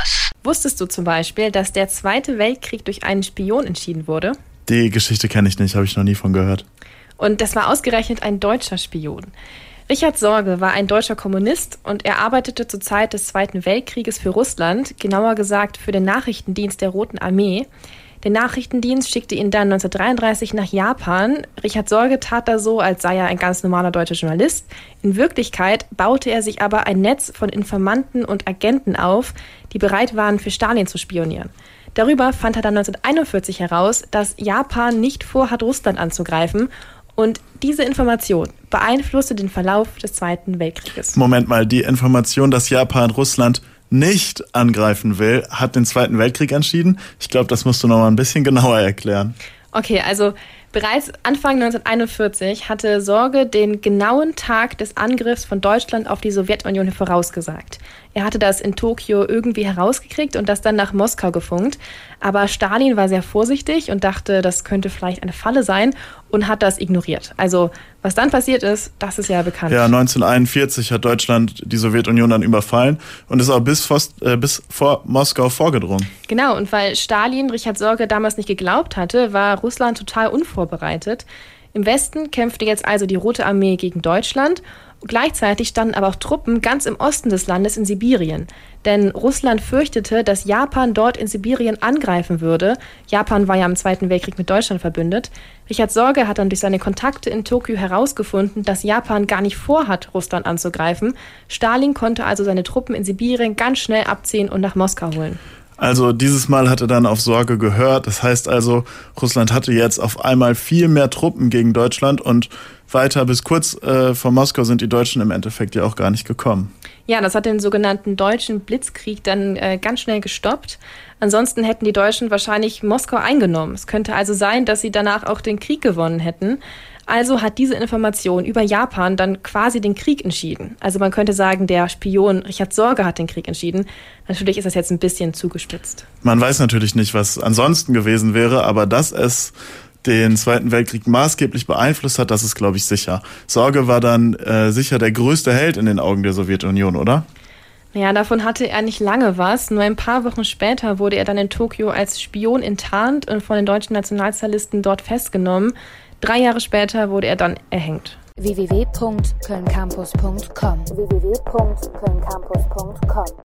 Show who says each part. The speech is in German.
Speaker 1: Campus.
Speaker 2: Wusstest du zum Beispiel, dass der Zweite Weltkrieg durch einen Spion entschieden wurde?
Speaker 3: Die Geschichte kenne ich nicht, habe ich noch nie von gehört.
Speaker 2: Und das war ausgerechnet ein deutscher Spion. Richard Sorge war ein deutscher Kommunist und er arbeitete zur Zeit des Zweiten Weltkrieges für Russland, genauer gesagt für den Nachrichtendienst der Roten Armee. Der Nachrichtendienst schickte ihn dann 1933 nach Japan. Richard Sorge tat da so, als sei er ein ganz normaler deutscher Journalist. In Wirklichkeit baute er sich aber ein Netz von Informanten und Agenten auf, die bereit waren, für Stalin zu spionieren. Darüber fand er dann 1941 heraus, dass Japan nicht vorhat, Russland anzugreifen. Und diese Information beeinflusste den Verlauf des Zweiten Weltkrieges.
Speaker 3: Moment mal, die Information, dass Japan Russland nicht angreifen will, hat den Zweiten Weltkrieg entschieden. Ich glaube, das musst du noch mal ein bisschen genauer erklären.
Speaker 2: Okay, also bereits Anfang 1941 hatte Sorge den genauen Tag des Angriffs von Deutschland auf die Sowjetunion vorausgesagt. Er hatte das in Tokio irgendwie herausgekriegt und das dann nach Moskau gefunkt. Aber Stalin war sehr vorsichtig und dachte, das könnte vielleicht eine Falle sein und hat das ignoriert. Also was dann passiert ist, das ist ja bekannt.
Speaker 3: Ja, 1941 hat Deutschland die Sowjetunion dann überfallen und ist auch bis, vor, äh, bis vor Moskau vorgedrungen.
Speaker 2: Genau, und weil Stalin Richard Sorge damals nicht geglaubt hatte, war Russland total unvorbereitet. Im Westen kämpfte jetzt also die Rote Armee gegen Deutschland Gleichzeitig standen aber auch Truppen ganz im Osten des Landes in Sibirien. Denn Russland fürchtete, dass Japan dort in Sibirien angreifen würde. Japan war ja im Zweiten Weltkrieg mit Deutschland verbündet. Richard Sorge hat dann durch seine Kontakte in Tokio herausgefunden, dass Japan gar nicht vorhat, Russland anzugreifen. Stalin konnte also seine Truppen in Sibirien ganz schnell abziehen und nach Moskau holen.
Speaker 3: Also dieses Mal hat er dann auf Sorge gehört. Das heißt also, Russland hatte jetzt auf einmal viel mehr Truppen gegen Deutschland und weiter bis kurz äh, vor Moskau sind die Deutschen im Endeffekt ja auch gar nicht gekommen.
Speaker 2: Ja, das hat den sogenannten deutschen Blitzkrieg dann äh, ganz schnell gestoppt. Ansonsten hätten die Deutschen wahrscheinlich Moskau eingenommen. Es könnte also sein, dass sie danach auch den Krieg gewonnen hätten. Also hat diese Information über Japan dann quasi den Krieg entschieden. Also man könnte sagen, der Spion Richard Sorge hat den Krieg entschieden. Natürlich ist das jetzt ein bisschen zugespitzt.
Speaker 3: Man weiß natürlich nicht, was ansonsten gewesen wäre, aber dass es den Zweiten Weltkrieg maßgeblich beeinflusst hat, das ist, glaube ich, sicher. Sorge war dann äh, sicher der größte Held in den Augen der Sowjetunion, oder?
Speaker 2: Naja, davon hatte er nicht lange was. Nur ein paar Wochen später wurde er dann in Tokio als Spion enttarnt und von den deutschen Nationalsozialisten dort festgenommen. Drei Jahre später wurde er dann erhängt.
Speaker 1: www.kölncampus.com www